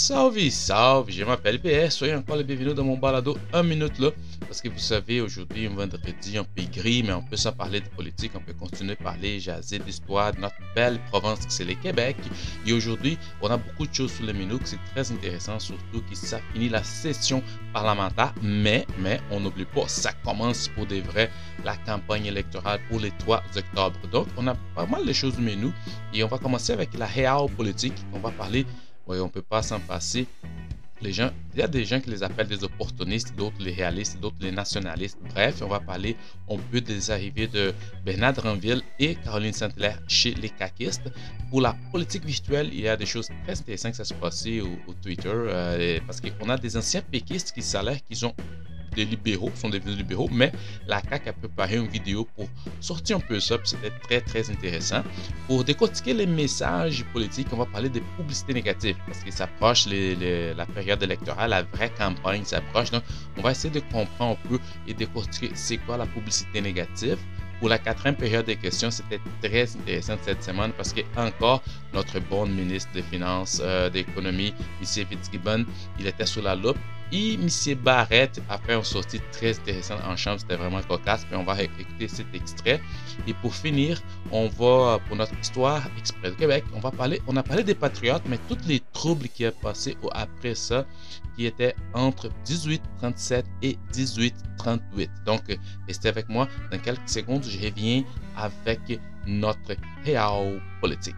Salve, salve, je m'appelle PS, soyez encore les bienvenus dans mon balado 1 minute là, parce que vous savez, aujourd'hui, un vendredi un peu gris, mais on peut s'en parler de politique, on peut continuer à parler, jaser d'histoire de notre belle province que c'est le Québec. Et aujourd'hui, on a beaucoup de choses sur le menu, c'est très intéressant, surtout que ça finit la session parlementaire, mais, mais, on n'oublie pas, ça commence pour des vrais la campagne électorale pour les 3 octobre. Donc, on a pas mal de choses au menu, et on va commencer avec la réelle politique, on va parler on ne peut pas s'en passer. Les gens, il y a des gens qui les appellent des opportunistes, d'autres les réalistes, d'autres les nationalistes. Bref, on va parler un peu des arrivées de Bernard Ranville et Caroline Saint-Hilaire chez les caquistes. Pour la politique virtuelle, il y a des choses très intéressantes qui se passent au, Twitter euh, parce qu'on a des anciens péquistes qui s'allèrent qu'ils ont des libéraux, sont devenus libéraux, mais la CAQ a préparé une vidéo pour sortir un peu ça, c'était très très intéressant. Pour décortiquer les messages politiques, on va parler des publicités négatives, parce que s'approche la période électorale, la vraie campagne s'approche, donc on va essayer de comprendre un peu et décortiquer c'est quoi la publicité négative. Pour la quatrième période des questions, c'était très intéressant cette semaine parce que encore notre bon ministre des Finances, euh, d'économie, M. Fitzgibbon, il était sous la loupe et M. Barrett a fait une sortie très intéressante en chambre, c'était vraiment cocasse, mais on va écouter cet extrait. Et pour finir, on va, pour notre histoire exprès du Québec, on va parler, on a parlé des patriotes, mais tous les troubles qui ont passé après ça, qui étaient entre 1837 et 1838. Donc, restez avec moi. Dans quelques secondes, je reviens avec notre réel politique.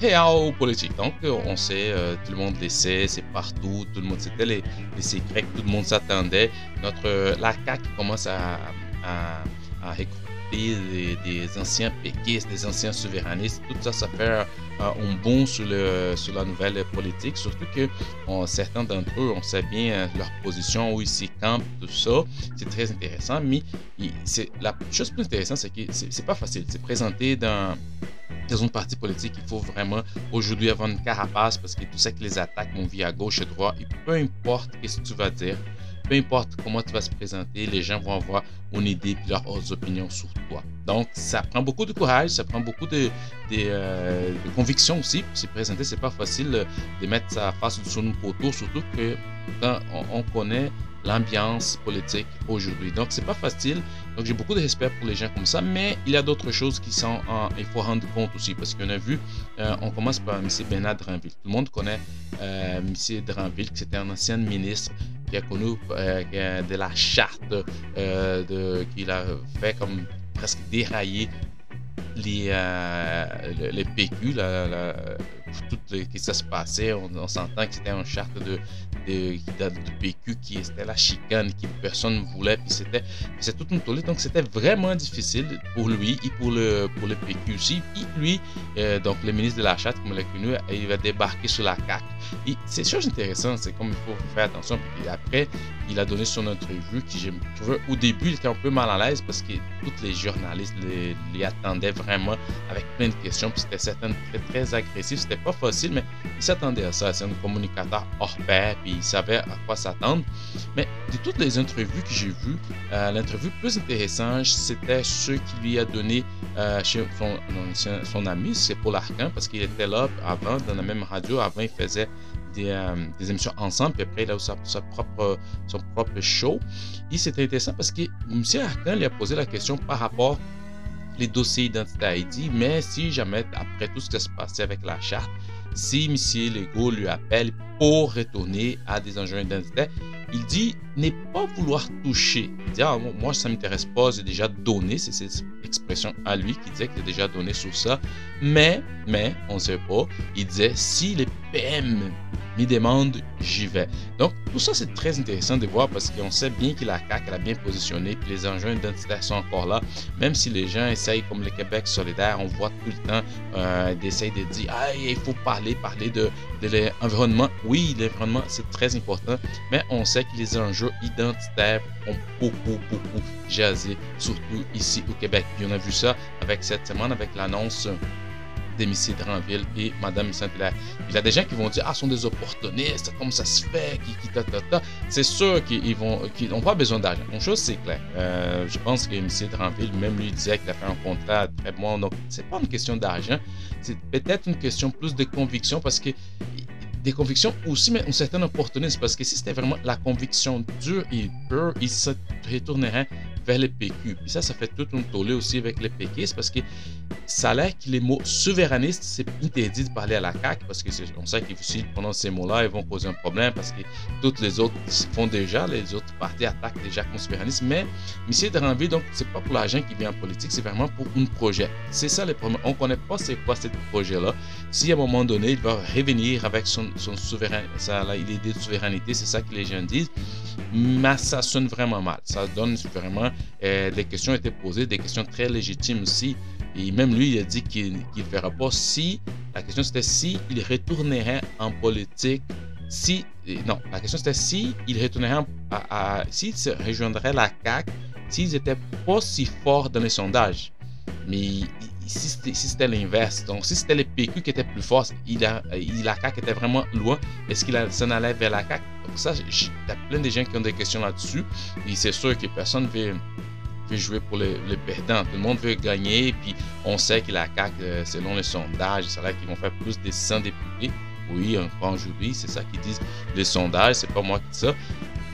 Réel politique. Donc, on sait, euh, tout le monde le sait, c'est partout, tout le monde, c'était les, les, secrets que tout le monde s'attendait. Notre, euh, la CAQ commence à, à, à des, anciens péquistes, des anciens souverainistes. Tout ça, ça fait euh, un bond sur, la nouvelle politique, surtout que certains d'entre eux, on sait bien leur position, où ils s'y campent, tout ça. C'est très intéressant, mais la chose plus intéressante, c'est que c'est pas facile. C'est présenté dans dans une partie politique, il faut vraiment aujourd'hui avoir une carapace parce que tout ça que les attaques vont via gauche et droite. Et peu importe ce que tu vas dire, peu importe comment tu vas se présenter, les gens vont avoir une idée et leurs opinions sur toi. Donc, ça prend beaucoup de courage, ça prend beaucoup de, de, euh, conviction aussi se présenter. C'est pas facile de mettre sa face sur une poteau, surtout que quand on connaît l'ambiance politique aujourd'hui. Donc, c'est pas facile. Donc, j'ai beaucoup de respect pour les gens comme ça, mais il y a d'autres choses qui sont, il faut rendre compte aussi, parce qu'on a vu, euh, on commence par M. Bernard Dranville. Tout le monde connaît euh, M. Dranville, qui c'était un ancien ministre qui connu euh, de la charte, de, qu'il a fait comme presque dérailler les, les PQ, tout ce qui se passait, on, s'entend que c'était une charte de, de, de, PQ qui était la chicane, qui personne ne voulait, puis c'était c'est toute une tollée. Donc c'était vraiment difficile pour lui et pour le, pour le PQ aussi. Et lui, euh, donc le ministre de la charte, comme on l'a connu, il va débarquer sur la CAQ. Et c'est chose intéressante, c'est comme il faut faire attention. Puis après, il a donné son entrevue qui, je trouvais, au début, il était un peu mal à l'aise parce que tous les journalistes les, attendaient vraiment avec plein de questions. Puis c'était certainement très, très agressif. C'était pas facile, mais il s'attendait à ça. C'est un communicateur hors pair, puis il savait à quoi s'attendre. Mais de toutes les entrevues que j'ai vues, euh, l'interview plus intéressante, c'était ce qui lui a donné euh, chez son, ami, c'est Paul Arcan, parce qu'il était là avant, dans la même radio. Avant, il faisait des, euh, émissions ensemble, puis après, il a eu sa, propre, son propre show. Et c'était intéressant parce que M. Arcan lui a posé la question par rapport les dossiers. Il dit, mais si jamais, après tout ce qui se passait avec la charte, si M. Legault lui appelle pour retourner à des enjeux identitaires, il dit ne pas vouloir toucher. Il dit, ah, moi, ça m'intéresse pas, j'ai déjà donné, c'est cette expression à lui qui disait qu'il a déjà donné sur ça. Mais, mais, on ne sait pas, il disait, si les PM me demande, j'y vais. Donc, tout ça, c'est très intéressant de voir parce qu'on sait bien que la CAQ elle a bien positionné, puis les enjeux identitaires sont encore là. Même si les gens essayent, comme le Québec solidaire, on voit tout le temps euh, d'essayer de dire, ah, il faut parler, parler de, de l'environnement. Oui, l'environnement, c'est très important, mais on sait que les enjeux identitaires ont beaucoup, beaucoup jasé, surtout ici au Québec. Puis on a vu ça avec cette semaine, avec l'annonce de M. Dranville et Mme Saint-Hilaire. Il y a des gens qui vont dire, ah, ce sont des opportunistes, comment ça se fait, qui, qui ta, ta, ta. C'est sûr qu'ils vont, qu'ils n'ont pas besoin d'argent. Une chose, c'est clair. Euh, je pense que M. Dranville, même lui, disait qu'il a fait un contrat très bon. Donc, c'est pas une question d'argent. C'est peut-être une question plus de conviction parce que des convictions aussi, mais un certain opportunisme. Parce que si c'était vraiment la conviction dure et pure, il se retournerait vers les PQ. Puis ça, ça fait tout un tollé aussi avec les péquistes parce que ça a l'air que les mots souverainistes, c'est interdit de parler à la CAQ parce que on sait que si pendant ces mots-là, ils vont poser un problème parce que toutes les autres font déjà, les autres partis attaquent déjà contre le souverainisme. Mais M. Dranville, donc, c'est pas pour l'argent qui vient en politique, c'est vraiment pour un projet. C'est ça le problème. On connaît pas c'est quoi ce projet-là. Si à un moment donné, il va revenir avec son, son souverain, ça, l'idée de souveraineté, c'est ça que les gens disent. Mais ça sonne vraiment mal. Ça donne vraiment euh, des questions étaient posées, des questions très légitimes aussi. Et même lui, il a dit qu'il ne fera pas si. La question c'était si il retournerait en politique. Si. Non, la question c'était si il retournerait s'il se rejoindrait la CAQ s'ils n'étaient pas si forts dans les sondages. Mais si c'était l'inverse, donc si c'était les PQ qui étaient plus a, il, la CAQ était vraiment loin, est-ce qu'il s'en allait vers la CAQ Donc ça, il y a plein de gens qui ont des questions là-dessus. Et c'est sûr que personne ne veut, jouer pour les, perdants. Tout le monde veut gagner. Puis on sait que la CAQ, euh, selon les sondages, c'est là qu'ils vont faire plus de 100 députés. Oui, un aujourd'hui, c'est ça qu'ils disent les sondages, c'est pas moi qui dis ça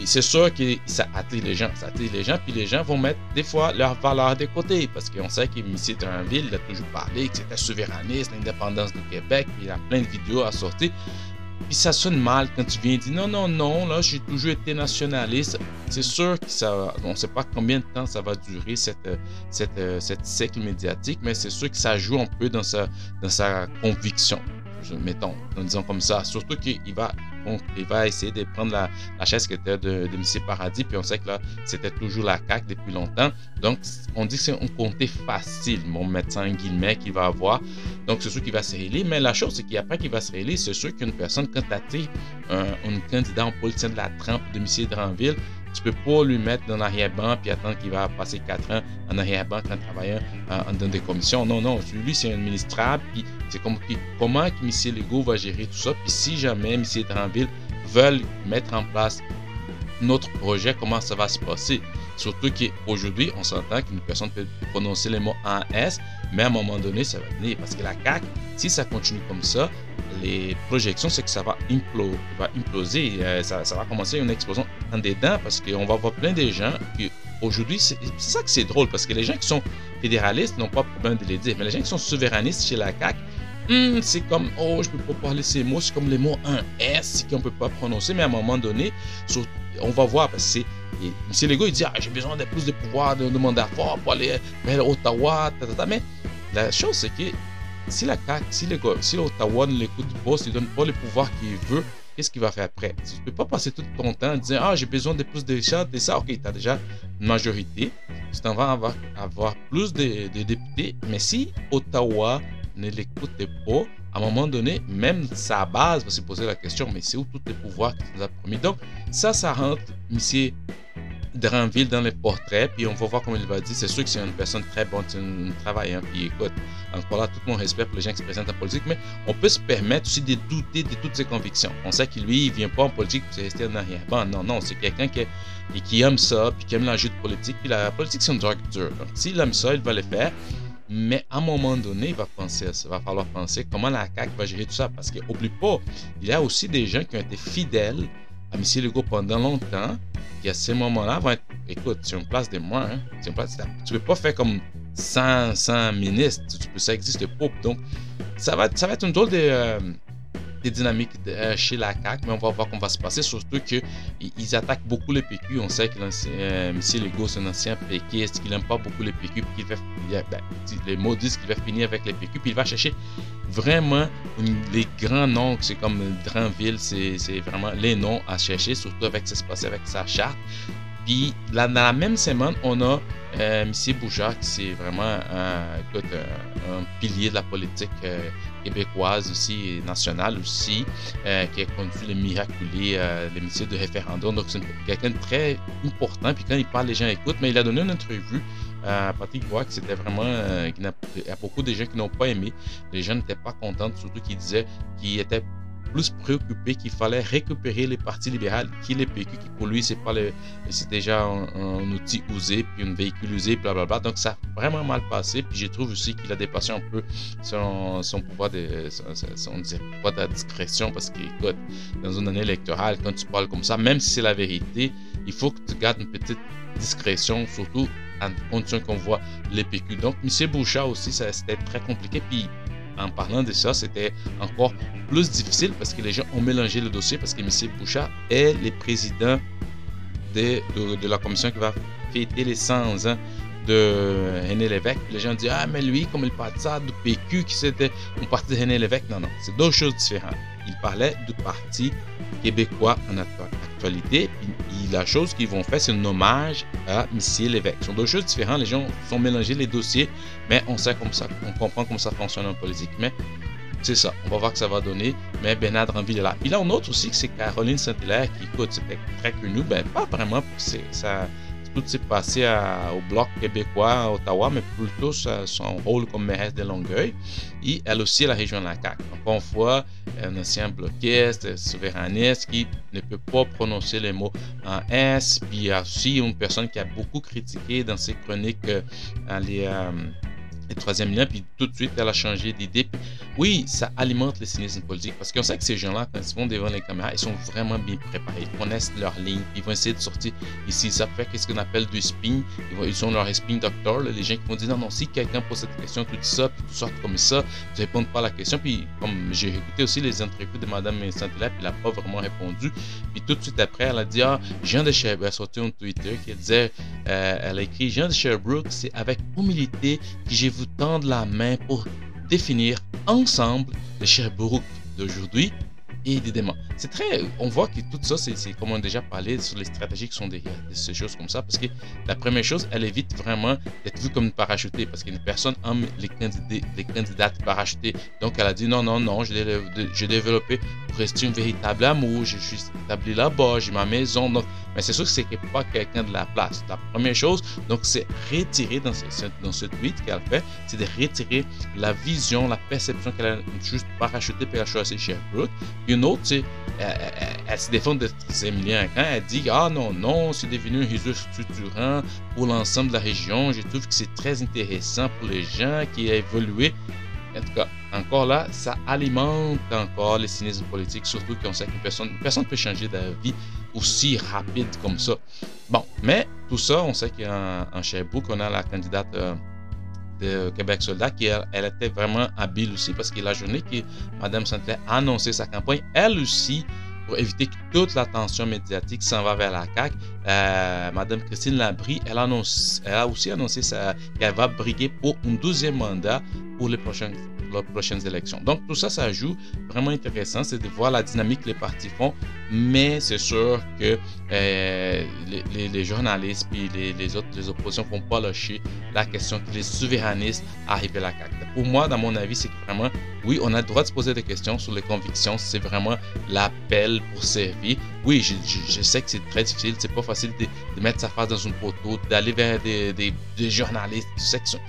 c'est sûr que ça attire les gens. Ça attire les gens, puis les gens vont mettre des fois leur valeur de côté. Parce qu'on sait que M. Turnville, il a toujours parlé que c'était souverainiste, l'indépendance du Québec, puis il a plein de vidéos à sortir. Puis ça sonne mal quand tu viens dire non, non, non, là, j'ai toujours été nationaliste. C'est sûr que ça. On ne sait pas combien de temps ça va durer, cette, cette, cette cycle médiatique, mais c'est sûr que ça joue un peu dans sa, dans sa conviction mettons, en disant comme ça. Surtout qu'il va, il va essayer de prendre la, la chaise qui était de, de M. Paradis, puis on sait que là, c'était toujours la CAQ depuis longtemps. Donc, on dit que c'est un comté facile, mon médecin guillemets, qu'il va avoir. Donc, c'est sûr qu'il va se réélire. Mais la chose, c'est qu'après qu'il va se réélire, c'est sûr qu'une personne, quand tu un, un candidat en politicien de la trempe de M. Dranville, tu peux pas lui mettre dans l'arrière-ban puis attendre qu'il va passer 4 ans en arrière-ban en travaillant dans des commissions. Non, non, lui, c'est un administrable. Puis c'est comme, comment M. Legault va gérer tout ça. Puis si jamais M. Tranville veulent mettre en place notre projet, comment ça va se passer? Surtout qu'aujourd'hui, on s'entend qu'une personne peut prononcer les mots en S, mais à un moment donné, ça va venir. Parce que la CAQ, si ça continue comme ça, les projections, c'est que ça va, imploser. Euh, ça, va commencer une explosion en dedans parce qu'on va voir plein de gens qui, aujourd'hui, c'est ça que c'est drôle parce que les gens qui sont fédéralistes n'ont pas problème de les dire, mais les gens qui sont souverainistes chez la CAQ, hmm, c'est comme, oh, je peux pas parler ces mots, c'est comme les mots un S qu'on peut pas prononcer, mais à un moment donné, on va voir parce que c'est. M. Legault, il dit, ah, j'ai besoin de plus de pouvoir, de, de mandat fort pour aller vers Ottawa, mais la chose, c'est que si la CAQ, si, si l'Ottawa ne l'écoute pas, ne donne pas le pouvoir qu'il veut, qu'est-ce qu'il va faire après? Tu ne peux pas passer tout ton temps en disant Ah, j'ai besoin de plus de chats, de ça. Ok, tu as déjà une majorité. Tu en vas avoir, avoir plus de, députés. Mais si Ottawa ne l'écoute pas, à un moment donné, même sa base va se poser la question mais c'est où tous les pouvoirs qu'il nous a promis Donc, ça, ça rentre, monsieur Dranville dans les portraits, puis on va voir comment il va dire. C'est sûr que c'est une personne très bonne, c'est un travaillant, puis écoute, encore là, tout mon respect pour les gens qui se présentent en politique, mais on peut se permettre aussi de douter de toutes ses convictions. On sait que lui, il vient pas en politique pour rester en arrière. Bon, non, non, c'est quelqu'un qui, qui aime ça, puis qui aime l'enjeu de politique, puis la politique, c'est une drogue dure. Donc, s'il aime ça, il va le faire. Mais à un moment donné, il va penser ça. va falloir penser comment la CAQ va gérer tout ça. Parce qu'oublie pas, il y a aussi des gens qui ont été fidèles à M. Legault pendant longtemps, qui à ce moment-là vont être, écoute, c'est une place de moins, hein, une place, tu peux pas faire comme 100, 100 ministres, ça existe pas. Donc, ça va, ça va être une drôle de, euh, dynamique euh, chez la CAQ, mais on va voir comment va se passer, surtout qu'ils attaquent beaucoup les PQ. On sait que euh, M. Legault, c'est un ancien PQ, qu'il n'aime pas beaucoup les PQ, puis va, ben, les mots disent qu'il va finir avec les PQ, puis il va chercher vraiment les grands noms, c'est comme Dranville, c'est vraiment les noms à chercher, surtout avec ce qui se passe avec sa charte. Puis dans la même semaine, on a euh, M. Bouchard, c'est vraiment un, un, pilier de la politique euh, québécoise aussi, nationale aussi, euh, qui a conduit les miraculés, les métiers de référendum. Donc, c'est quelqu'un de très important. Puis quand il parle, les gens écoutent. Mais il a donné une entrevue à Patrick Roy que c'était vraiment. il y a beaucoup de gens qui n'ont pas aimé. Les gens n'étaient pas contents, surtout qu'il disait qu'il était plus préoccupé qu'il fallait récupérer les partis libérales qui les PQ, qui pour lui, c'est pas le, c'est déjà un, outil usé, puis un véhicule usé, blablabla. Donc, ça a vraiment mal passé. Puis, je trouve aussi qu'il a dépassé un peu son, son pouvoir de, son, son, pouvoir de discrétion, parce qu'écoute, dans une année électorale, quand tu parles comme ça, même si c'est la vérité, il faut que tu gardes une petite discrétion, surtout en condition qu'on voit les PQ. Donc, M. Bouchard aussi, ça, c'était très compliqué. Puis, en parlant de ça, c'était encore plus difficile parce que les gens ont mélangé le dossier parce que M. Bouchard est le président de, la commission qui va fêter les 100 ans de René Lévesque. Les gens disent Ah, mais lui, comme il parle de ça, du PQ, qui c'était un parti de René Lévesque? Non, non, c'est deux choses différentes. Il parlait du parti québécois en actualité. la chose qu'ils vont faire, c'est un hommage à M. Lévesque. Ce sont deux choses différentes. Les gens font mélanger les dossiers, mais on sait comme ça, on comprend comment ça fonctionne en politique. Mais c'est ça, on va voir que ça va donner. Mais Bernard Dranville est là. Là, on note aussi c'est Caroline Saint-Hilaire qui, écoute, c'était très connu. Ben, pas vraiment, c'est ça tout s'est passé au Bloc québécois à Ottawa, mais plutôt son rôle comme mairesse de Longueuil. Et elle aussi, la région de la CAQ. Encore une fois, un ancien bloquiste, souverainiste qui ne peut pas prononcer les mots en S. Puis aussi une personne qui a beaucoup critiqué dans ses chroniques euh, les, euh, troisième lien, puis tout de suite, elle a changé d'idée. Oui, ça alimente le cynisme politique parce qu'on sait que ces gens-là, quand ils vont devant les caméras, ils sont vraiment bien préparés. Ils connaissent leur ligne, ils vont essayer de sortir ici. Ça fait qu'est-ce qu'on appelle du spin. Ils, sont leur spin doctor, les gens qui vont dire non, non, si quelqu'un pose cette question, tout ça, puis tout sort comme ça, tu réponds pas à la question. Puis, comme j'ai écouté aussi les interviews de Mme Saint-Hilaire, puis elle n'a pas vraiment répondu. Puis tout de suite après, elle a dit Ah, Jean de Sherbrooke, a sorti un Twitter qui disait euh, Elle a écrit Jean de Sherbrooke, c'est avec humilité que j'ai vous tendre la main pour définir ensemble le Sherbrooke d'aujourd'hui évidemment. C'est très. On voit que tout ça, c'est comme on a déjà parlé sur les stratégies qui sont derrière ces choses comme ça. Parce que la première chose, elle évite vraiment d'être vue comme une parachutée. Parce qu'une personne aime les, candidats, les candidates parachutées. Donc elle a dit non, non, non, j'ai développé pour rester un véritable amour. Je suis établi là-bas, j'ai ma maison. Donc, mais c'est sûr que c'est pas quelqu'un de la place. La première chose, donc, c'est retirer dans ce, dans ce tweet qu'elle fait, c'est de retirer la vision, la perception qu'elle a juste parachutée pour la choisir Sherbrooke une autre, tu sais, elle, se défend de Emilien quand elle dit Ah non, non, c'est devenu un réseau structurant pour l'ensemble de la région. Je trouve que c'est très intéressant pour les gens qui ont évolué. En tout cas, encore là, ça alimente encore les cynisme politique, surtout qu'on sait qu'une personne, personne peut changer d'avis aussi rapide comme ça. Bon, mais tout ça, on sait qu'en Sherbrooke, on a la candidate. Euh, de Québec Soldat, qui elle, était vraiment habile aussi parce que la journée que Mme Saint-Clair a annoncé sa campagne, elle aussi, pour éviter que toute l'attention médiatique s'en va vers la CAQ, euh, Mme Christine Labrie, elle, annonce, elle a aussi annoncé qu'elle va briguer pour un deuxième mandat pour les prochaines les prochaines élections. Donc tout ça, ça joue vraiment intéressant, c'est de voir la dynamique que les partis font, mais c'est sûr que euh, les, journalistes puis les, autres, les oppositions ne font pas lâcher la question que les souverainistes arrivent à la carte. Pour moi, dans mon avis, c'est vraiment, oui, on a le droit de se poser des questions sur les convictions, c'est vraiment l'appel pour servir. Oui, je, sais que c'est très difficile, c'est pas facile de, mettre sa face dans une photo, d'aller vers des, journalistes,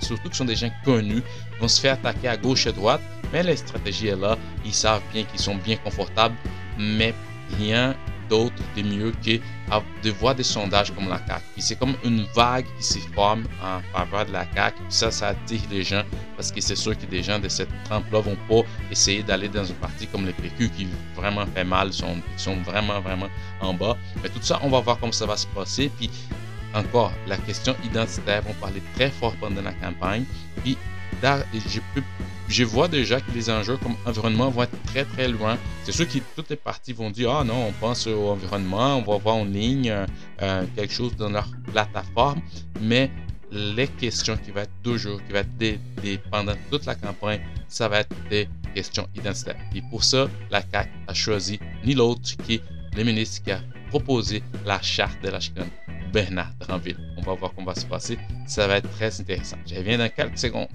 surtout que sont des gens connus, vont se faire attaquer à gauche et à droite, mais la stratégie est là, ils savent bien qu'ils sont bien confortables, mais rien d'autre de mieux que de voir des sondages comme la CAQ. c'est comme une vague qui se forme en faveur de la CAQ. Puis ça, ça attire les gens parce que c'est sûr que des gens de cette trempe-là vont pas essayer d'aller dans un parti comme le PQ qui vraiment fait mal, sont, sont vraiment, vraiment en bas. Mais tout ça, on va voir comment ça va se passer. Puis encore, la question identitaire, on parler très fort pendant la campagne. Puis je, je vois déjà que les enjeux comme environnement vont être très très loin. C'est sûr que toutes les parties vont dire Ah non, on pense au environnement, on va voir en ligne euh, euh, quelque chose dans leur plateforme, mais les questions qui vont être toujours, qui vont être des, pendant toute la campagne, ça va être des questions identitaires. Et pour ça, la CAQ a choisi ni l'autre qui le ministre qui a proposé la charte de la chicane Bernard Dranville. On va voir comment va se passer. Ça va être très intéressant. Je reviens dans quelques secondes.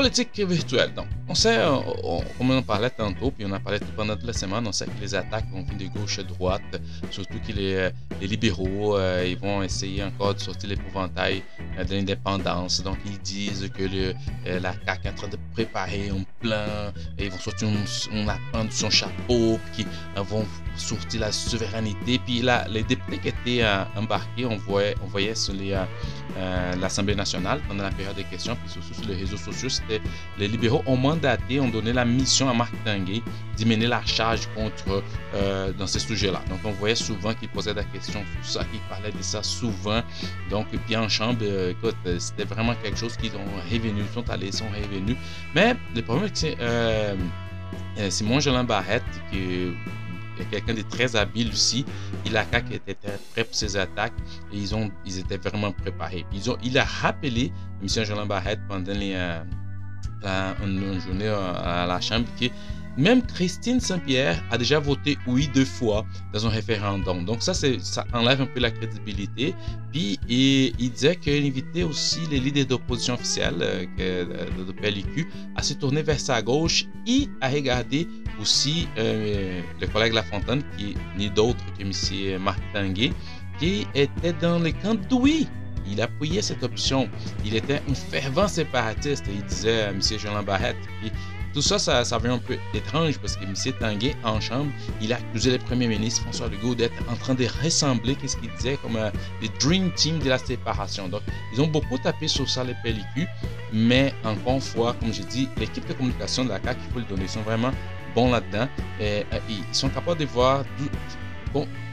Politique virtuelle. Donc, on sait, euh, comme on en parlait tantôt, puis on en parlait pendant toute la semaine, on sait que les attaques vont venir de gauche de droite, surtout que les, euh, les libéraux, euh, ils vont essayer encore de sortir l'épouvantail de l'indépendance. Donc, ils disent que le, la CAQ est en train de préparer un plan, ils vont sortir un, lapin de son chapeau, puis qu'ils vont sortir la souveraineté. Puis là, les députés qui étaient embarqués, on voyait, on voyait sur l'Assemblée nationale pendant la période des questions, puis surtout sur les réseaux sociaux, les libéraux ont mandaté, ont donné la mission à Marc Tanguay d'y mener la charge contre euh, dans ces sujets-là. Donc on voyait souvent qu'il posait des questions sur ça, qu'il parlait de ça souvent. Donc puis en chambre, euh, écoute, c'était vraiment quelque chose qu'ils ont revenu, sont allés, sont revenus. Mais le problème c'est euh, Simon Jolin Barrette qui quelqu'un de très habile aussi. Il a était prêt pour ses attaques ils, ont, ils étaient vraiment préparés. Ils ont, il a rappelé M. Jolin Barrette pendant les, une, journée à la Chambre que même Christine Saint-Pierre a déjà voté oui deux fois dans un référendum. Donc ça, ça enlève un peu la crédibilité. Puis il, il disait qu'il invitait aussi les leaders d'opposition officielle euh, de, PLQ à se tourner vers sa gauche et à regarder aussi euh, le collègue Lafontaine, qui n'est d'autre que M. Marc Tanguay, qui était dans le camp de oui il appuyait cette option. Il était un fervent séparatiste, il disait à M. Jean Barrette. Tout ça, ça, ça un peu étrange parce que M. Tanguay, en chambre, il a accusé le premier ministre François Legault d'être en train de ressembler, qu'est-ce qu'il disait, comme euh, Dream Team de la séparation. Donc, ils ont beaucoup tapé sur ça, les pellicules, mais encore une fois, comme j'ai dit, l'équipe de communication de la CAQ, il faut le donner, ils sont vraiment bons là-dedans. Euh, ils sont capables de voir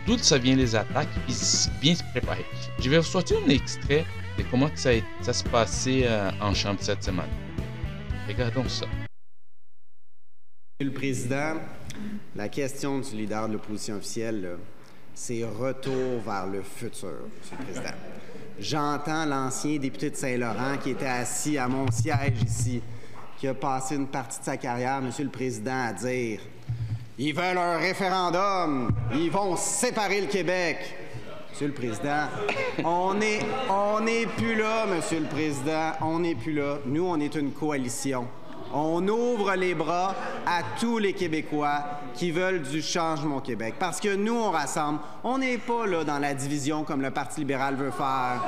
d'où ça vient les attaques et bien se préparer. Je vais vous sortir un extrait de comment ça, ça se passait euh, en chambre cette semaine. Regardons ça. Monsieur le Président, la question du leader de l'opposition officielle, c'est retour vers le futur, Monsieur le Président. J'entends l'ancien député de Saint-Laurent qui était assis à mon siège ici, qui a passé une partie de sa carrière, Monsieur le Président, à dire ils veulent un référendum. Ils vont séparer le Québec. Monsieur le Président, on n'est on plus là, Monsieur le Président. On n'est plus là. Nous, on est une coalition. On ouvre les bras à tous les Québécois qui veulent du changement au Québec. Parce que nous, on rassemble. On n'est pas là dans la division comme le Parti libéral veut faire.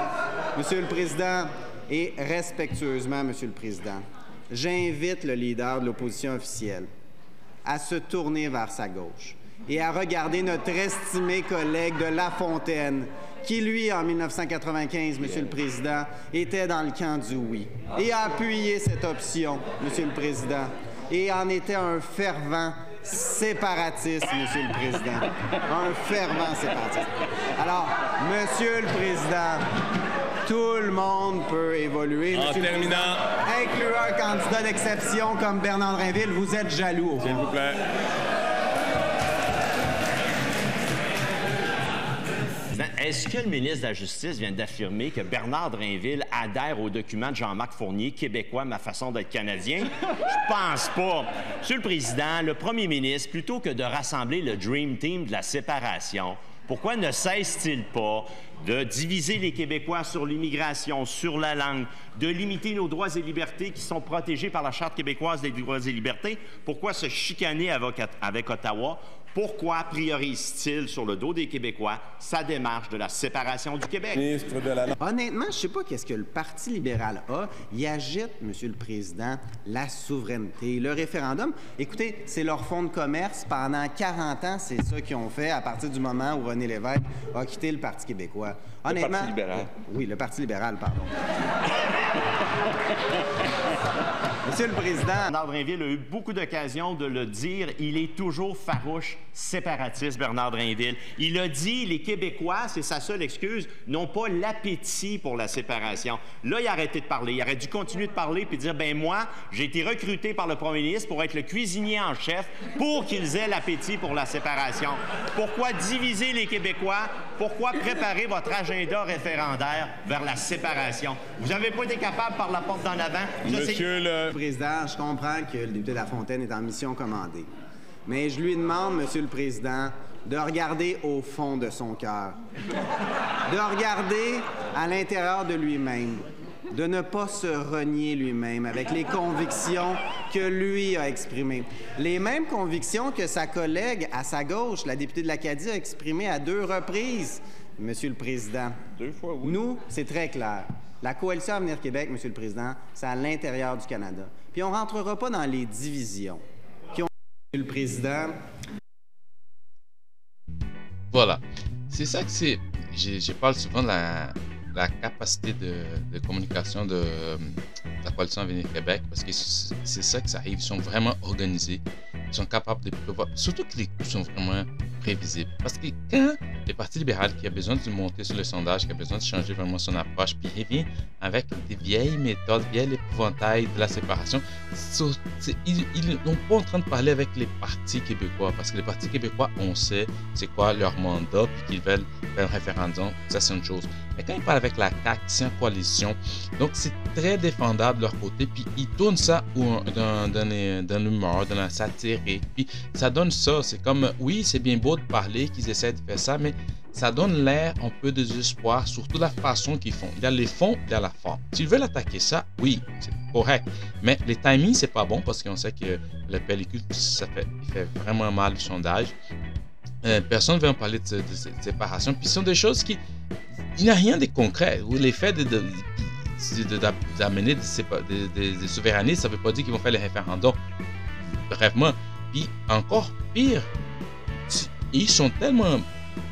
Monsieur le Président, et respectueusement, Monsieur le Président, j'invite le leader de l'opposition officielle à se tourner vers sa gauche et à regarder notre estimé collègue de La Fontaine, qui, lui, en 1995, Monsieur le Président, était dans le camp du oui et a appuyé cette option, Monsieur le Président, et en était un fervent séparatiste, Monsieur le Président. Un fervent séparatiste. Alors, Monsieur le Président, tout le monde peut évoluer. En terminant. Incluant un candidat d'exception comme Bernard Drinville, vous êtes jaloux. S'il vous plaît. Est-ce que le ministre de la Justice vient d'affirmer que Bernard Drinville adhère au document de Jean-Marc Fournier, québécois, ma façon d'être canadien? Je pense pas. Monsieur le Président, le premier ministre, plutôt que de rassembler le Dream Team de la séparation, pourquoi ne cesse-t-il pas de diviser les Québécois sur l'immigration, sur la langue, de limiter nos droits et libertés qui sont protégés par la Charte québécoise des droits et libertés? Pourquoi se chicaner avec, Ottawa? Pourquoi priorise-t-il sur le dos des Québécois sa démarche de la séparation du Québec? Honnêtement, je ne sais pas qu'est-ce que le Parti libéral a. Il agite, Monsieur le Président, la souveraineté, le référendum. Écoutez, c'est leur fonds de commerce. Pendant 40 ans, c'est ça qu'ils ont fait à partir du moment où René Lévesque a quitté le Parti québécois. Honnêtement, le Parti libéral. Oui, le Parti libéral, pardon. Monsieur le Président. Bernard Drinville a eu beaucoup d'occasions de le dire. Il est toujours farouche séparatiste, Bernard Drinville. Il a dit les Québécois, c'est sa seule excuse, n'ont pas l'appétit pour la séparation. Là, il a arrêté de parler. Il aurait dû continuer de parler puis dire ben moi, j'ai été recruté par le premier ministre pour être le cuisinier en chef pour qu'ils aient l'appétit pour la séparation. Pourquoi diviser les Québécois? Pourquoi préparer votre agenda référendaire vers la séparation? Vous n'avez pas été capable par la porte d'en avant? Monsieur le Président, je comprends que le député Lafontaine est en mission commandée. Mais je lui demande, Monsieur le Président, de regarder au fond de son cœur, de regarder à l'intérieur de lui-même, de ne pas se renier lui-même avec les convictions que lui a exprimées. Les mêmes convictions que sa collègue à sa gauche, la députée de l'Acadie, a exprimées à deux reprises, Monsieur le Président. Deux fois, oui. Nous, c'est très clair. La coalition Avenir Québec, Monsieur le Président, c'est à l'intérieur du Canada. Puis on ne rentrera pas dans les divisions. Puis on... Monsieur le Président. Voilà. C'est ça que c'est. Je parle souvent de la, capacité de, communication de la coalition Avenir Québec parce que c'est ça que ça arrive. Ils sont vraiment organisés. Ils sont capables de prévoir. Surtout que les coups sont vraiment prévisibles. Parce que quand le Parti libéral, qui a besoin de monter sur le sondage, qui a besoin de changer vraiment son approche, puis revient avec des vieilles méthodes, vieilles épouvantails de la séparation, ils n'ont pas en train de parler avec les partis québécois. Parce que les partis québécois, on sait c'est quoi leur mandat, puis qu'ils veulent faire un référendum. Ça, c'est une chose. Mais quand ils parlent avec la CAQ, c'est en coalition. Donc, c'est très défendable de leur côté. Puis, ils tournent ça dans, dans, dans l'humeur, dans la satire. Puis, ça donne ça. C'est comme, oui, c'est bien beau de parler, qu'ils essaient de faire ça, mais ça donne l'air un peu de désespoir, surtout la façon qu'ils font. Il y a les fonds, il y a la forme. S'ils veulent attaquer ça, oui, c'est correct. Mais les timings, c'est pas bon parce qu'on sait que la pellicule, ça fait, fait vraiment mal le sondage. Euh, personne ne veut en parler de, de, séparation. Puis ce sont des choses qui. Il n'y a rien de concret. Les faits de, d'amener des, des, souverainistes, ça ne veut pas dire qu'ils vont faire les référendums. Brefement. Puis encore pire, ils sont tellement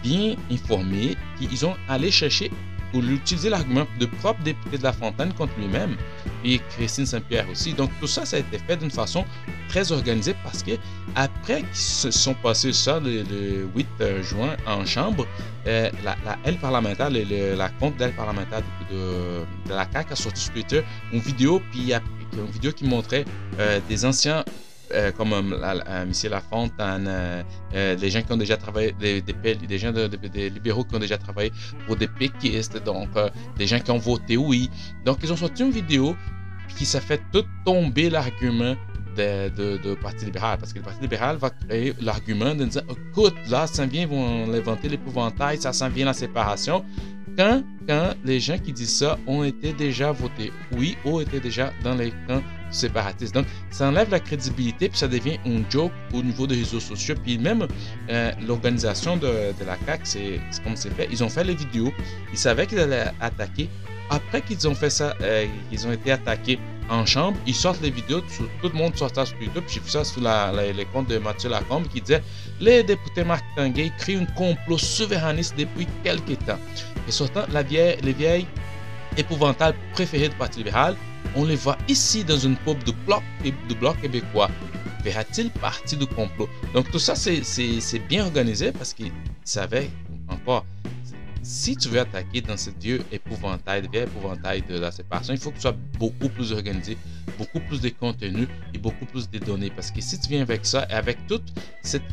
bien informés qu'ils ont allé chercher ou utiliser l'argument de propre député de La Fontaine contre lui-même et Christine Saint-Pierre aussi. Donc tout ça, ça a été fait d'une façon très organisée parce que après qu'ils se sont passés ça le, le 8 juin en chambre, euh, la, la parlementaire, le, la compte d'aile parlementaire de, la CAQ a sorti sur Twitter une vidéo, puis une vidéo qui montrait euh, des anciens euh, comme euh, Michel Lafontaine, euh, des gens qui ont déjà travaillé, des, des, des gens de, des libéraux qui ont déjà travaillé pour des péquistes, donc des gens qui ont voté oui. Donc ils ont sorti une vidéo qui ça fait tout tomber l'argument de, de, Parti libéral. Parce que le Parti libéral va créer l'argument de dire écoute, là, ça vient, vont inventer l'épouvantail, ça s'en vient la séparation. Quand, quand les gens qui disent ça ont été déjà votés oui ou étaient déjà dans les camps Donc, ça enlève la crédibilité, puis ça devient un joke au niveau des réseaux sociaux. Puis même euh, l'organisation de, de, la CAQ, c'est comme c'est fait. Ils ont fait les vidéos, ils savaient qu'ils allaient attaquer. Après qu'ils ont fait ça, euh, ils ont été attaqués en chambre, ils sortent les vidéos, tout, tout le monde sort ça sur YouTube. J'ai vu ça sur la, la, les comptes de Mathieu Lacombe qui disait Les députés Marc Tanguay créent un complot souverainiste depuis quelques temps. Et sortant la vieille, les vieilles épouvantables préférées du Parti libéral, on les voit ici dans une pub de bloc, bloc québécois. Verra-t-il partie du complot? Donc tout ça, c'est bien organisé parce qu'ils savaient encore si tu veux attaquer dans ce vieux épouvantail, vieux épouvantail de la séparation, il faut que tu sois beaucoup plus organisé, beaucoup plus de contenu et beaucoup plus de données. Parce que si tu viens avec ça, et avec toute cette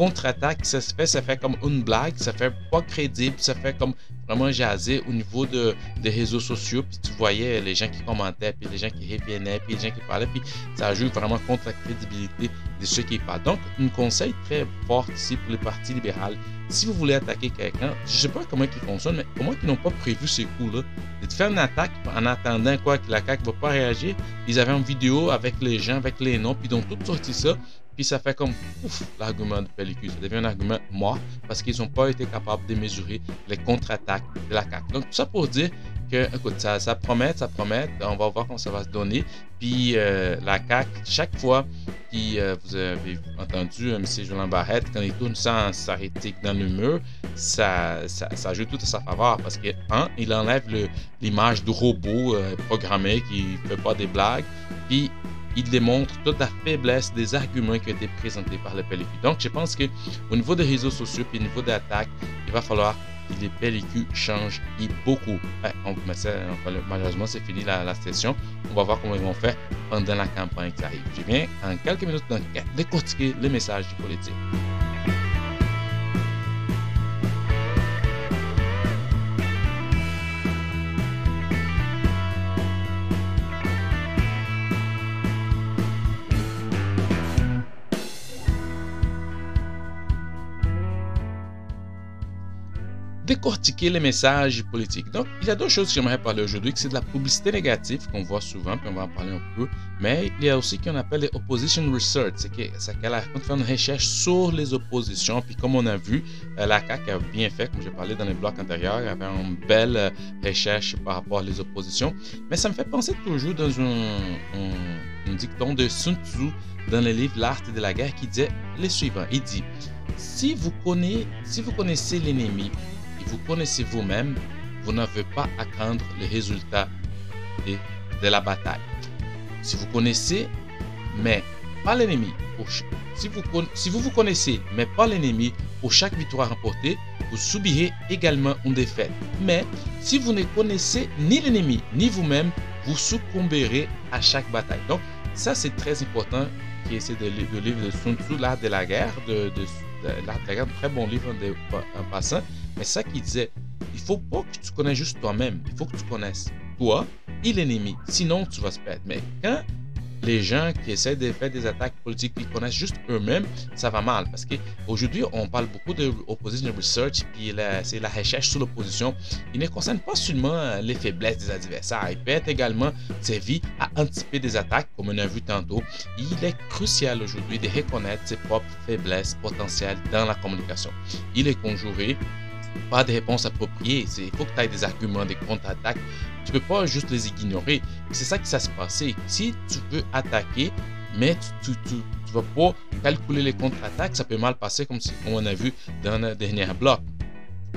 contre-attaque, ça se fait, ça fait comme une blague, ça fait pas crédible, ça fait comme vraiment jaser au niveau de, des réseaux sociaux. Puis tu voyais les gens qui commentaient, puis les gens qui revenaient, puis les gens qui parlaient, puis ça joue vraiment contre la crédibilité de ceux qui parlent. Donc, un conseil très fort ici pour le Parti libéral. Si vous voulez attaquer quelqu'un, je sais pas comment ils fonctionnent, mais comment ils n'ont pas prévu ces coups-là De faire une attaque en attendant quoi que la CAQ ne va pas réagir. Ils avaient une vidéo avec les gens, avec les noms, puis ils ont tout sorti ça. Puis ça fait comme ouf, l'argument de pellicule. Ça devient un argument mort parce qu'ils n'ont pas été capables de mesurer les contre-attaques de la CAQ. Donc, tout ça pour dire que, écoute, ça, promet, ça promet. On va voir comment ça va se donner. Puis euh, la CAQ, chaque fois que euh, vous avez entendu M. Julien Barrette, quand il tourne ça en s'arrêter dans le mur, ça, ça, ça, joue tout à sa faveur parce que, un, il enlève l'image du robot euh, programmé qui ne fait pas des blagues. Puis, il démontre toute la faiblesse des arguments qui ont été présentés par le PLQ. Donc, je pense que au niveau des réseaux sociaux puis au niveau des attaques, il va falloir que les PLQ changent et beaucoup. on, malheureusement, c'est fini la, session. On va voir comment ils vont faire pendant la campagne qui arrive. Je viens en quelques minutes décortiquer les messages du politique. Décortiquer les messages politiques. Donc, il y a deux choses que j'aimerais parler aujourd'hui, c'est de la publicité négative qu'on voit souvent, puis on va en parler un peu, mais il y a aussi ce qu'on appelle les opposition research, c'est qu'elle a fait une recherche sur les oppositions, puis comme on a vu, euh, la CAQ a bien fait, comme j'ai parlé dans les blocs antérieurs, y avait une belle euh, recherche par rapport aux oppositions, mais ça me fait penser toujours dans un, dicton de Sun Tzu dans le livre L'art de la guerre qui disait les suivants, il dit, si vous connaissez l'ennemi, vous connaissez vous-même, vous n'avez pas à craindre les résultats de, de, la bataille. Si vous connaissez, mais pas l'ennemi, si vous, vous connaissez, mais pas l'ennemi, pour chaque victoire remportée, vous subirez également une défaite. Mais si vous ne connaissez ni l'ennemi, ni vous-même, vous succomberez à chaque bataille. Donc, ça, c'est très important, qui est le livre de Sun Tzu, L'art de la guerre, de, de, l'art de la guerre, très bon livre en passant. Mais ça qui disait, il faut pas que tu connaisses juste toi-même, il faut que tu connaisses toi et l'ennemi. Sinon, tu vas se perdre. Mais quand les gens qui essaient de faire des attaques politiques qui connaissent juste eux-mêmes, ça va mal. Parce qu'aujourd'hui, on parle beaucoup de opposition research, puis c'est la recherche sur l'opposition. Il ne concerne pas seulement les faiblesses des adversaires, il peut être également servi à anticiper des attaques, comme on a vu tantôt. Il est crucial aujourd'hui de reconnaître ses propres faiblesses potentielles dans la communication. Il est conjuré pas de réponse appropriée. Il faut que tu aies des arguments, des contre-attaques. Tu peux pas juste les ignorer. C'est ça qui ça se passer. Si tu veux attaquer, mais tu, tu, tu, vas pas calculer les contre-attaques, ça peut mal passer comme, on a vu dans le dernier bloc.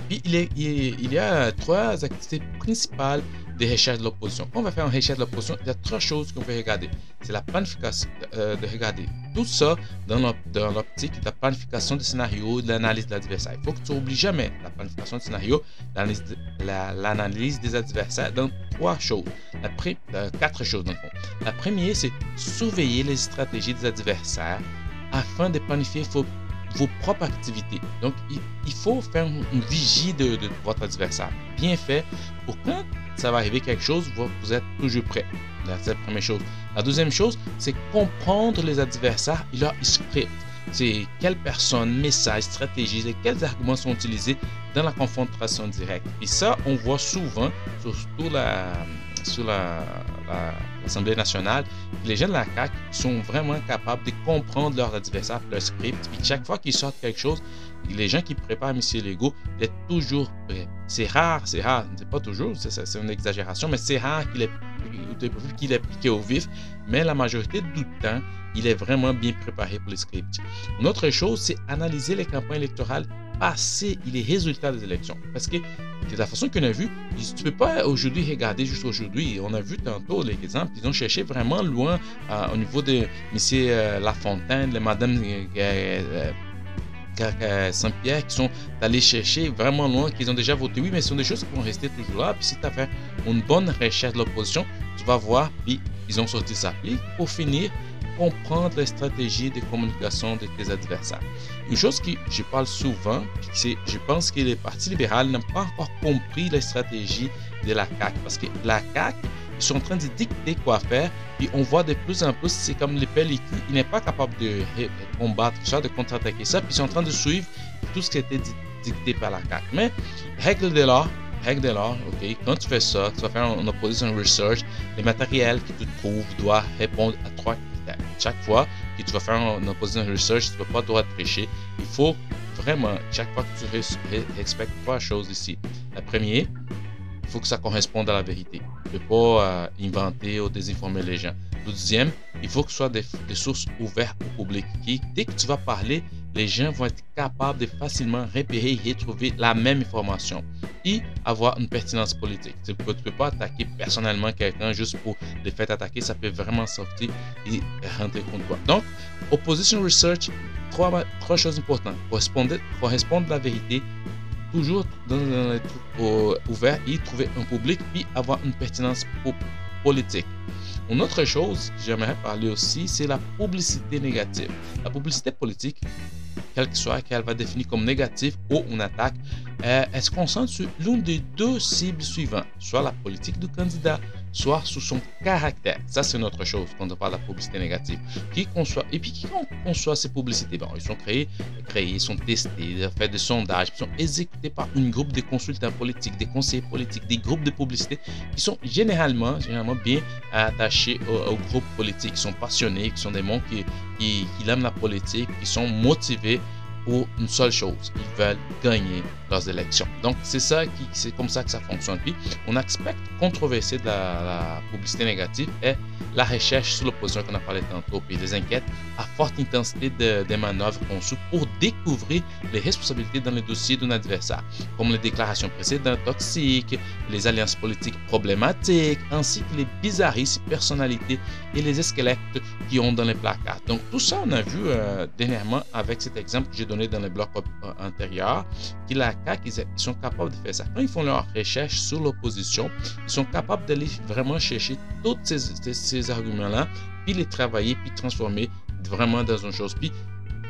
Puis il, y a trois activités principales des recherches de l'opposition. On va faire une recherche de l'opposition, il y a trois choses qu'on peut regarder. C'est la planification, euh, de regarder tout ça dans l'optique de la planification du scénario, de l'analyse de l'adversaire. Il faut que tu n'oublies jamais la planification du scénario, l'analyse des adversaires dans trois choses, la euh, quatre choses dans le fond. La première, c'est surveiller les stratégies des adversaires afin de planifier vos, vos propres activités. Donc, il, faut faire une, vigie de, de, votre adversaire bien fait pour quand ça va arriver quelque chose, vous êtes toujours prêt. C'est la première chose. La deuxième chose, c'est comprendre les adversaires et leur script. C'est quelles personnes, messages, stratégies et quels arguments sont utilisés dans la confrontation directe. Et ça, on voit souvent, surtout la, sur l'Assemblée nationale, les gens de la CAQ sont vraiment capables de comprendre leurs adversaires, leur script. Puis chaque fois qu'ils sortent quelque chose, les gens qui préparent M. Legault est toujours prêt. C'est rare, c'est rare, c'est pas toujours, c'est une exagération, mais c'est rare qu'il ait, qu'il ait piqué au vif, mais la majorité du temps, il est vraiment bien préparé pour le script. Une autre chose, c'est analyser les campagnes électorales passées et les résultats des élections. Parce que de la façon qu'on a vu, tu ne peux pas aujourd'hui regarder juste aujourd'hui. On a vu tantôt les exemples, ils ont cherché vraiment loin euh, au niveau de M. Lafontaine, Madame euh, Saint-Pierre qui sont allés chercher vraiment loin, qu'ils ont déjà voté oui, mais ce sont des choses qui vont rester toujours là. Puis si tu as fait une bonne recherche de l'opposition, tu vas voir, puis ils ont sorti ça. Puis pour finir, comprendre les stratégies de communication de tes adversaires. Une chose que je parle souvent, c'est je pense que les partis libéraux n'ont pas encore compris les stratégies de la CAQ. Parce que la CAQ, ils sont en train de dicter quoi faire. Et on voit de plus en plus, c'est comme les PLQ, il n'est pas capable de combattre ça, de contre-attaquer ça. Puis ils sont en train de suivre tout ce qui été dicté par la CAQ. Mais, règle de l'art, règle de l'art, ok, quand tu fais ça, tu vas faire une opposition research, les matériels que tu trouves doivent répondre à trois chaque fois que tu vas faire une opposition research, tu ne peux pas droit tricher. Il faut vraiment, chaque fois que tu respectes trois choses ici. La première, faut que ça corresponde à la vérité. Tu ne pas euh, inventer ou désinformer les gens. Deuxième, il faut que ce soit des, sources ouvertes au public. Qui, dès que tu vas parler, les gens vont être capables de facilement repérer et trouver la même information et avoir une pertinence politique. Tu ne peux pas attaquer personnellement quelqu'un juste pour le fait attaquer, ça peut vraiment sortir et rentrer contre toi. Donc, opposition research, trois, choses importantes. Correspondre à la vérité, toujours dans un truc ouvert et trouver un public puis avoir une pertinence politique. Une autre chose que j'aimerais parler aussi, c'est la publicité négative. La publicité politique, quelle que soit qu'elle va définir comme négative ou une attaque, euh, elle se concentre sur l'une des deux cibles suivantes, soit la politique du candidat, soit sous son caractère. Ça, c'est une autre chose quand on parle de la publicité négative. Qui conçoit, et puis qui conçoit ces publicités bon, Ils sont créés, créés, sont testés, fait des sondages, sont exécutés par un groupe de consultants politiques, des conseillers politiques, des groupes de publicité qui sont généralement, généralement bien attachés au, groupe politique, qui sont passionnés, qui sont des gens qui, qui, qui aiment la politique, qui sont motivés pour une seule chose, ils veulent gagner leurs élections. Donc c'est ça qui, c'est comme ça que ça fonctionne. Puis on aspect controversé de la, publicité négative est la recherche sur l'opposition qu'on a parlé tantôt, puis les inquiètes à forte intensité des manœuvres conçues pour découvrir les responsabilités dans le dossier d'un adversaire, comme les déclarations précédentes toxiques, les alliances politiques problématiques, ainsi que les bizarrismes, personnalités et les squelettes qui ont dans les placards. Donc tout ça, on a vu euh, dernièrement avec cet exemple que j'ai donné dans le bloc antérieur, qui la CAQ, sont capables de faire ça. Quand ils font leur recherche sur l'opposition, ils sont capables d'aller vraiment chercher tous ces, ces, arguments-là, puis les travailler, puis transformer vraiment dans une chose. Puis,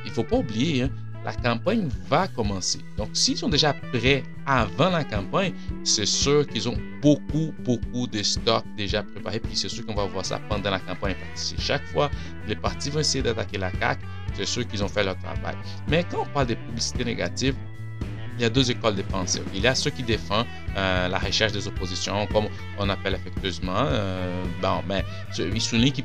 il ne faut pas oublier, hein, la campagne va commencer. Donc, s'ils sont déjà prêts avant la campagne, c'est sûr qu'ils ont beaucoup, beaucoup de stocks déjà préparés. Puis, c'est sûr qu'on va voir ça pendant la campagne. Parce que chaque fois, les partis vont essayer d'attaquer la CAQ, c'est sûr qu'ils ont fait leur travail. Mais quand on parle de publicité négative, il y a deux écoles de pensée. Il y a ceux qui défendent euh, la recherche des oppositions, comme on appelle affectueusement. Euh, bon, mais ils soulignent qu'il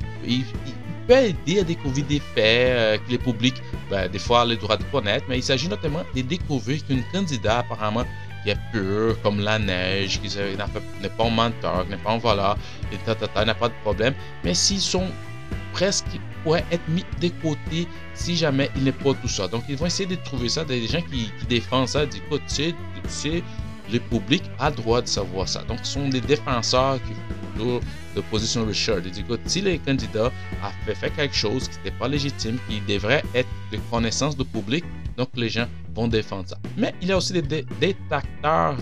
peut aider à découvrir des faits euh, que les publics, ben, des fois, le droit de connaître, mais il s'agit notamment de découvrir qu'un candidat, apparemment, qui est pur comme la neige, qui n'est pas un menteur, qui n'est pas un voleur, et n'a pas de problème, mais s'ils sont presque pourrait être mis de côté si jamais il n'est pas tout ça. Donc, ils vont essayer de trouver ça, des gens qui, défendent ça, du coup, tu sais, le public a droit de savoir ça. Donc, ce sont des défenseurs qui font de position Richard. Ils disent, écoute, si le candidat a fait, fait quelque chose qui n'était pas légitime, qui devrait être de connaissance du public, donc les gens défendre ça. Mais il y a aussi des, détracteurs,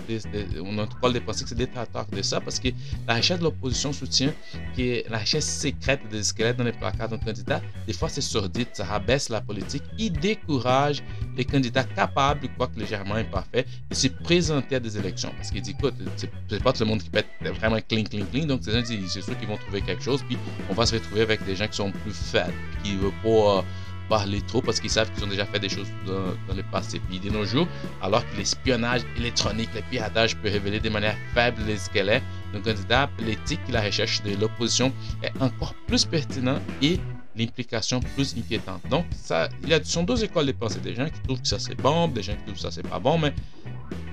on parle des pensées que c'est des détracteurs de ça parce que la recherche de l'opposition soutient que la recherche secrète des squelettes dans les placards d'un candidat, des fois c'est sordide, ça rabaisse la politique, il décourage les candidats capables, quoique légèrement imparfaits, de se présenter à des élections. Parce qu'il dit, écoute, c'est pas tout le monde qui peut être vraiment clean, clean, clean, donc c'est sûr qu'ils vont trouver quelque chose, puis on va se retrouver avec des gens qui sont plus faibles, qui ne veulent pas parler trop parce qu'ils savent qu'ils ont déjà fait des choses dans, le passé. Puis de nos jours, alors que l'espionnage électronique, le piratage peut révéler de manière faible les squelettes, le candidat l'éthique et la recherche de l'opposition est encore plus pertinent et l'implication plus inquiétante. Donc, ça, il y a, sont deux écoles de pensée. Des gens qui trouvent que ça c'est bon, des gens qui trouvent que ça c'est pas bon, mais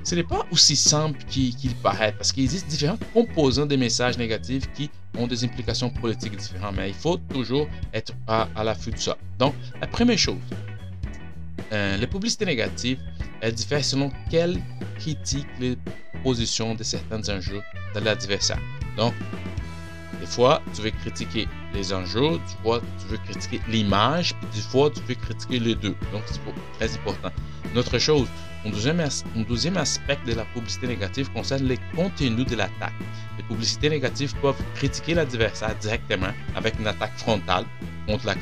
ce n'est pas aussi simple qu'il paraît parce qu'il existe différents composants des messages négatifs qui ont des implications politiques différentes, mais il faut toujours être à, l'affût de ça. Donc, la première chose, euh, les publicités négatives, elles diffèrent selon quelle critique les positions de certains enjeux de l'adversaire. Donc, des fois, tu veux critiquer les enjeux, des fois, tu veux critiquer l'image, puis des fois, tu veux critiquer les deux. Donc, c'est très important. Une autre chose, un deuxième, aspect de la publicité négative concerne les contenus de l'attaque. Les publicités négatives peuvent critiquer l'adversaire directement avec une attaque frontale contre la,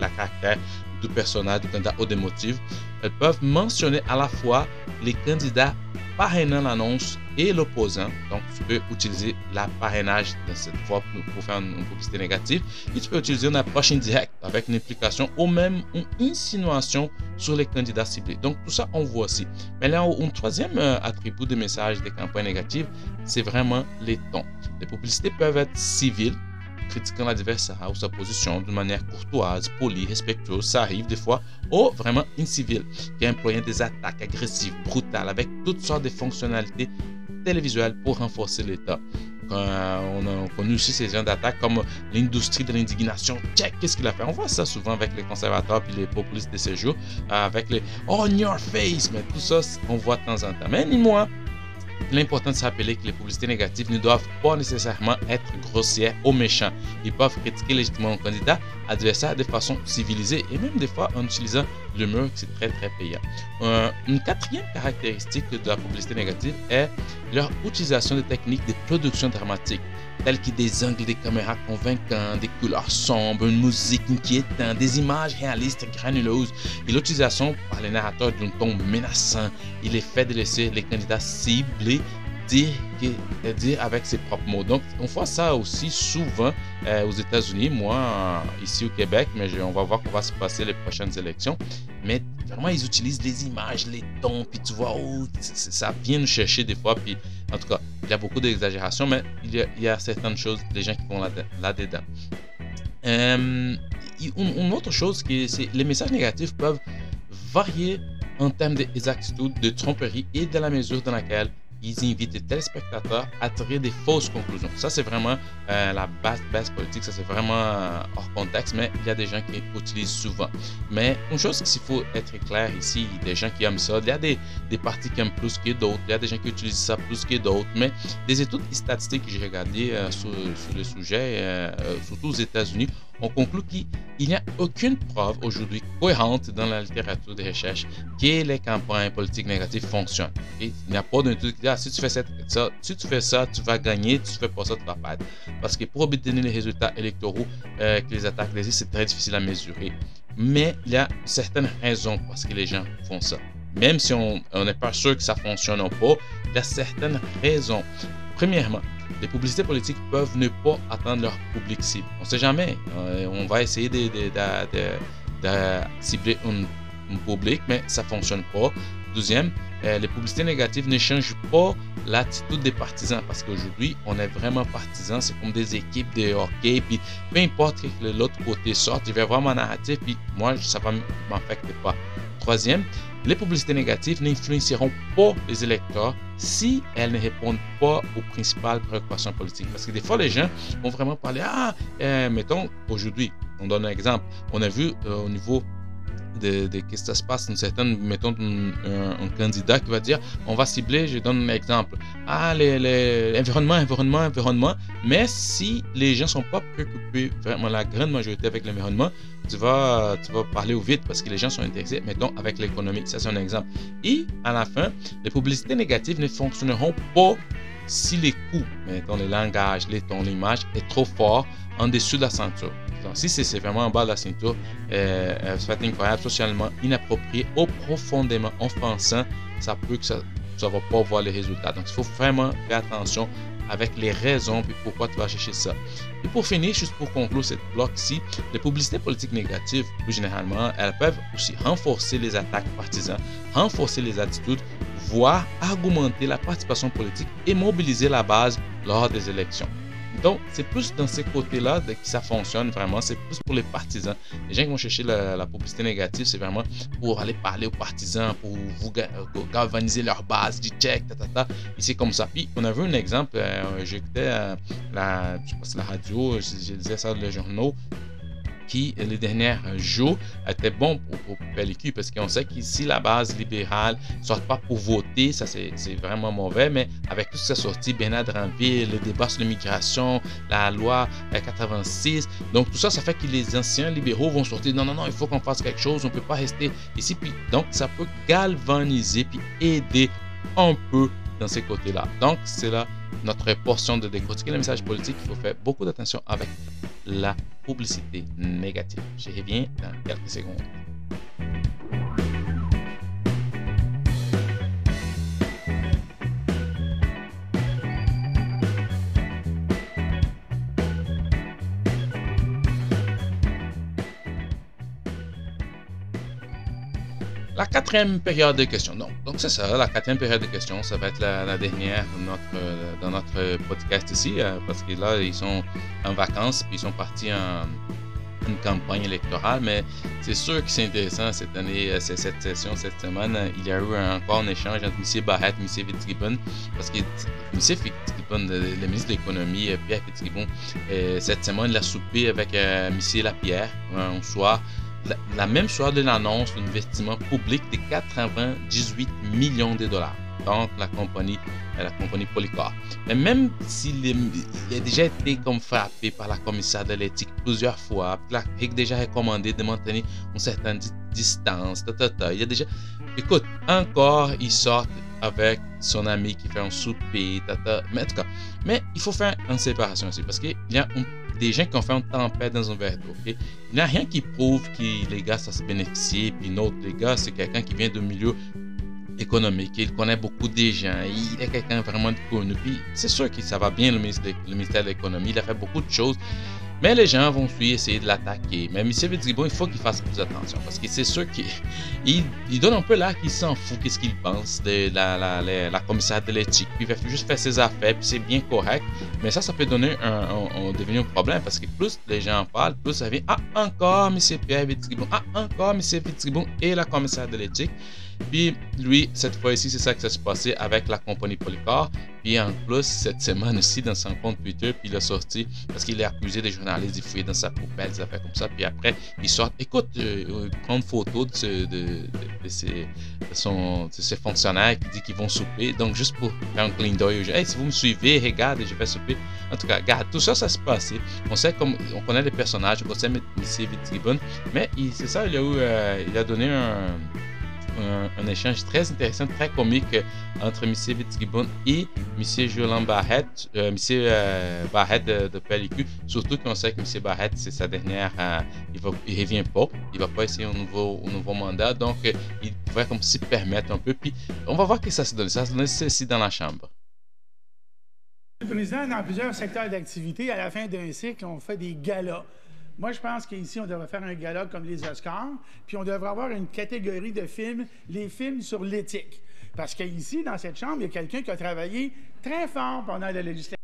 la caractère du personnage du candidat ou des motifs. Elles peuvent mentionner à la fois les candidats parrainant l'annonce et l'opposant. Donc, tu peux utiliser la parrainage de cette fois pour, faire une, publicité négative. Et tu peux utiliser une approche indirecte avec une implication ou même une insinuation sur les candidats ciblés. Donc, tout ça, on voit aussi. Mais là, un troisième euh, attribut des messages des campagnes négatives, c'est vraiment les tons. Les publicités peuvent être civiles, critiquant l'adversaire ou sa position d'une manière courtoise, polie, respectueuse, ça arrive des fois, ou vraiment incivil, qui employant des attaques agressives, brutales, avec toutes sortes de fonctionnalités pour renforcer l'État. on a connu aussi ces gens d'attaque comme l'industrie de l'indignation. Check, qu'est-ce qu'il a fait? On voit ça souvent avec les conservateurs puis les populistes de ces jours, avec les on your face, mais tout ça, on voit de temps en temps. Mais moi, L'important de se rappeler que les publicités négatives ne doivent pas nécessairement être grossières ou méchantes. Ils peuvent critiquer légitimement un candidat adversaire de façon civilisée et même des fois en utilisant l'humour, c'est très très payant. Une quatrième caractéristique de la publicité négative est leur utilisation de techniques de production dramatique tels que des angles de caméra convaincants, des couleurs sombres, une musique inquiétante, des images réalistes granuleuses et l'utilisation par les narrateurs d'un ton menaçant et l'effet de laisser les candidats ciblés dire, dire avec ses propres mots. Donc, on voit ça aussi souvent euh, aux États-Unis, moi, ici au Québec, mais on va voir comment va se passer les prochaines élections. Vraiment, ils utilisent les images, les tons, puis tu vois, oh, ça vient nous chercher des fois. Puis, en tout cas, il y a beaucoup d'exagération, mais il y, a, certaines choses, des gens qui vont là-dedans. Euh, une, autre chose, c'est les messages négatifs peuvent varier en termes d'exactitude, de tromperie et de la mesure dans laquelle ils invitent les téléspectateurs à tirer des fausses conclusions. Ça, c'est vraiment euh, la base, politique, ça c'est vraiment euh, hors contexte, mais il y a des gens qui l'utilisent souvent. Mais une chose qu'il faut être clair ici, il y a des gens qui aiment ça, il y a des, des partis qui aiment plus que d'autres, il y a des gens qui utilisent ça plus que d'autres, mais des études statistiques que j'ai regardées euh, sur, sur, le sujet, surtout aux États-Unis, on conclut qu'il n'y a aucune preuve aujourd'hui cohérente dans la littérature de recherche que les campagnes politiques négatives fonctionnent. Il n'y a pas qui dit ah, si tu fais ça, si tu fais ça, tu vas gagner, si tu fais pas ça, tu vas perdre. Parce que pour obtenir les résultats électoraux euh, que les attaques les c'est très difficile à mesurer. Mais il y a certaines raisons parce que les gens font ça. Même si on n'est pas sûr que ça fonctionne ou pas, il y a certaines raisons. Premièrement, les publicités politiques peuvent ne pas atteindre leur public cible. On ne sait jamais. Euh, on va essayer de, cibler un, public, mais ça ne fonctionne pas. Deuxième, euh, les publicités négatives ne changent pas l'attitude des partisans parce qu'aujourd'hui, on est vraiment partisans. C'est comme des équipes de hockey. Peu importe que l'autre côté sorte, je vais voir mon narratif. Puis moi, ça ne m'affecte pas. Troisième, les publicités négatives n'influenceront pas les électeurs si elles ne répondent pas aux principales préoccupations politiques. Parce que des fois, les gens vont vraiment parler, ah, euh, mettons, aujourd'hui, on donne un exemple, on a vu euh, au niveau de, de qu'est-ce qui se passe, une certaine, mettons, un, candidat qui va dire, on va cibler, je donne un exemple, ah, l'environnement, environnement, environnement, mais si les gens sont pas préoccupés, vraiment la grande majorité avec l'environnement, tu vas, tu vas parler au vide parce que les gens sont intéressés, mettons, avec l'économie, ça c'est un exemple. Et à la fin, les publicités négatives ne fonctionneront pas si les coûts, mettons, le langage, les l'image est trop fort en dessous de la ceinture. Donc, si c'est vraiment en bas de la ceinture, euh, euh, ça va être incroyable, socialement inapproprié ou profondément offensant, ça peut que ça ne va pas voir les résultats. Donc, il faut vraiment faire attention avec les raisons et pourquoi tu vas chercher ça. Et pour finir, juste pour conclure cette bloc-ci, les publicités politiques négatives, plus généralement, elles peuvent aussi renforcer les attaques partisanes, renforcer les attitudes, voire argumenter la participation politique et mobiliser la base lors des élections. Donc, c'est plus dans ces côtés-là que ça fonctionne vraiment. C'est plus pour les partisans. Les gens qui vont chercher la, publicité négative, c'est vraiment pour aller parler aux partisans, pour vous galvaniser leur base, du check, ta, ta, ta. Et c'est comme ça. Puis, on a vu un exemple. Euh, J'écoutais euh, la, la radio, je, disais ça dans les journaux qui, les derniers jours, étaient bons pour, pour parce qu'on sait qu'ici, la base libérale ne sort pas pour voter, ça c'est vraiment mauvais, mais avec tout ce qui est sorti, Bernard Dranville, le débat sur l'immigration, la loi 86, donc tout ça, ça fait que les anciens libéraux vont sortir, non, non, non, il faut qu'on fasse quelque chose, on ne peut pas rester ici, puis donc ça peut galvaniser, puis aider un peu ces côtés-là. Donc, c'est là notre portion de décortiquer le message politique. Il faut faire beaucoup d'attention avec la publicité négative. Je reviens dans quelques secondes. La quatrième période de questions. Donc, c'est ça, la quatrième période de questions, ça va être la, dernière notre, dans notre podcast ici, euh, parce que là, ils sont en vacances, puis ils sont partis en, une campagne électorale, mais c'est sûr que c'est intéressant cette année, euh, cette session, cette semaine. Il y a eu encore un échange entre M. Barrett et M. Fitzgibbon, parce que M. Fitzgibbon, le ministre de l'économie, Pierre Fitzgibbon, cette semaine, il a soupé avec M. Lapierre un soir la, même soir de l'annonce d'un investissement public de 98 millions de dollars dans la compagnie, la compagnie. Mais même s'il a déjà été comme frappé par la commissaire de l'éthique plusieurs fois, il a déjà recommandé de maintenir une certaine distance, il a déjà... Écoute, encore, il sort avec son ami qui fait un souper, mais en tout cas, mais il faut faire une séparation aussi parce qu'il y a un des gens qui ont fait une tempête dans un verre d'eau. Il n'y a rien qui prouve que les gars, ça se bénéficie, puis l'autre, les gars, c'est quelqu'un qui vient d'un milieu économique, il connaît beaucoup de gens, il est quelqu'un vraiment de connu. Puis c'est sûr que ça va bien le ministère de l'économie, il a fait beaucoup de choses. Mais les gens vont essayer de l'attaquer. Mais M. Fitzgibbon, il faut qu'il fasse plus attention parce que c'est sûr qu'il il, donne un peu là qu'il s'en fout, qu'est-ce qu'il pense de la, commissaire de l'éthique. Il va juste faire ses affaires, puis c'est bien correct. Mais ça, ça peut donner un, devenir un problème parce que plus les gens en parlent, plus ça vient Ah, encore M. Pierre Fitzgibbon, ah, encore M. Fitzgibbon et la commissaire de l'éthique. Puis lui, cette fois-ci, c'est ça qui s'est passé avec la compagnie Polycar. Puis en plus, cette semaine aussi, dans son compte Twitter, puis il a sorti parce qu'il est accusé des journalistes de fouiller dans sa poubelle, des affaires comme ça. Puis après, il sort, écoute, euh, euh prendre photo de, de, de, ses, son, ses, fonctionnaires qui dit qu'ils vont souper. Donc, juste pour faire un clin d'œil, hey, si vous me suivez, regardez, je vais souper. En tout cas, regarde, tout ça, ça se passe. On sait comme, on connaît les personnages, on connaît M. Fitzgibbon, mais c'est ça, il a, eu, euh, il a donné un un, échange très intéressant, très comique entre M. Fitzgibbon et M. Jolan Barrett, euh, M. Euh, Barrett de, de surtout qu'on sait que M. Barrett, c'est sa dernière, euh, il ne revient pas, il va pas essayer un nouveau, mandat, donc il pourrait comme s'y permettre un peu, puis on va voir que ça se donne, ça se donne ceci dans la chambre. Le président, dans plusieurs secteurs d'activité, à la fin d'un cycle, on fait des galas. Moi, je pense qu'ici, on devrait faire un gala comme les Oscars, puis on devrait avoir une catégorie de films, les films sur l'éthique. Parce qu'ici, dans cette chambre, il y a quelqu'un qui a travaillé très fort pendant la législature.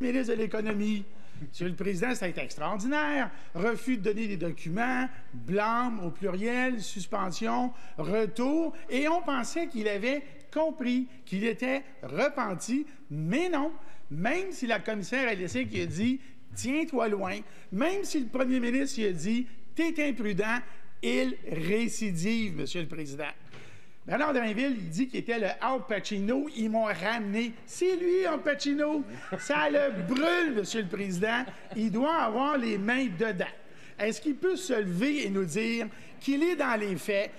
ministre de l'Économie. Monsieur le Président, ça a été extraordinaire. Refus de donner des documents, blâme au pluriel, suspension, retour. Et on pensait qu'il avait compris, qu'il était repenti. Mais non. Même si la commissaire a laissé qui a dit tiens-toi loin. Même si le premier ministre a dit T'es imprudent, il récidive, Monsieur le Président. Bernard Drinville, il dit qu'il était le Al Pacino. Ils m'ont ramené. C'est lui, Al Pacino. Ça le brûle, Monsieur le Président. Il doit avoir les mains dedans. Est-ce qu'il peut se lever et nous dire qu'il est dans les faits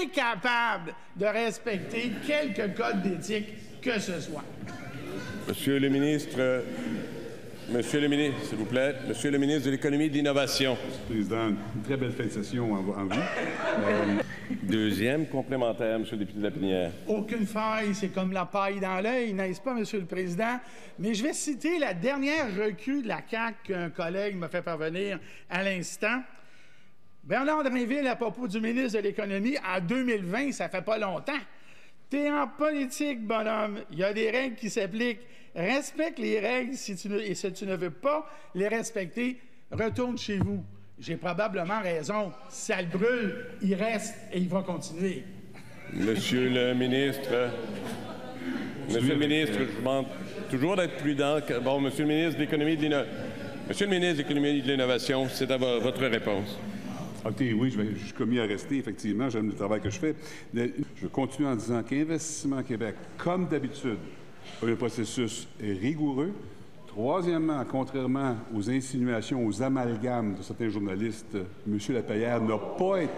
incapable de respecter quelque code d'éthique que ce soit? Monsieur le ministre, Monsieur le ministre, s'il vous plaît. Monsieur le ministre de l'Économie et de l'Innovation. Président, une très belle fin de session en, vous. Euh, Deuxième complémentaire, Monsieur le député de la Pinière. Aucune faille, c'est comme la paille dans l'œil, n'est-ce pas, Monsieur le Président? Mais je vais citer la dernière recul de la CAQ qu'un collègue m'a fait parvenir à l'instant. Bernard Drinville, à propos du ministre de l'Économie, en 2020, ça fait pas longtemps. T'es en politique, bonhomme. Il y a des règles qui s'appliquent. Respecte les règles si tu ne, et si tu ne veux pas les respecter, retourne chez vous. J'ai probablement raison. Ça le brûle, il reste et il va continuer. Monsieur le ministre, Monsieur le ministre, je demande toujours d'être prudent. Bon, Monsieur le ministre de l'Économie. Monsieur le ministre de l'Économie et de l'Innovation, c'est à votre réponse. Oui, je, suis commis à rester, effectivement, j'aime le travail que je fais. Je continue en disant qu'Investissement Québec, comme d'habitude, le processus est rigoureux. Troisièmement, contrairement aux insinuations, aux amalgames de certains journalistes, M. Lapayère n'a pas été.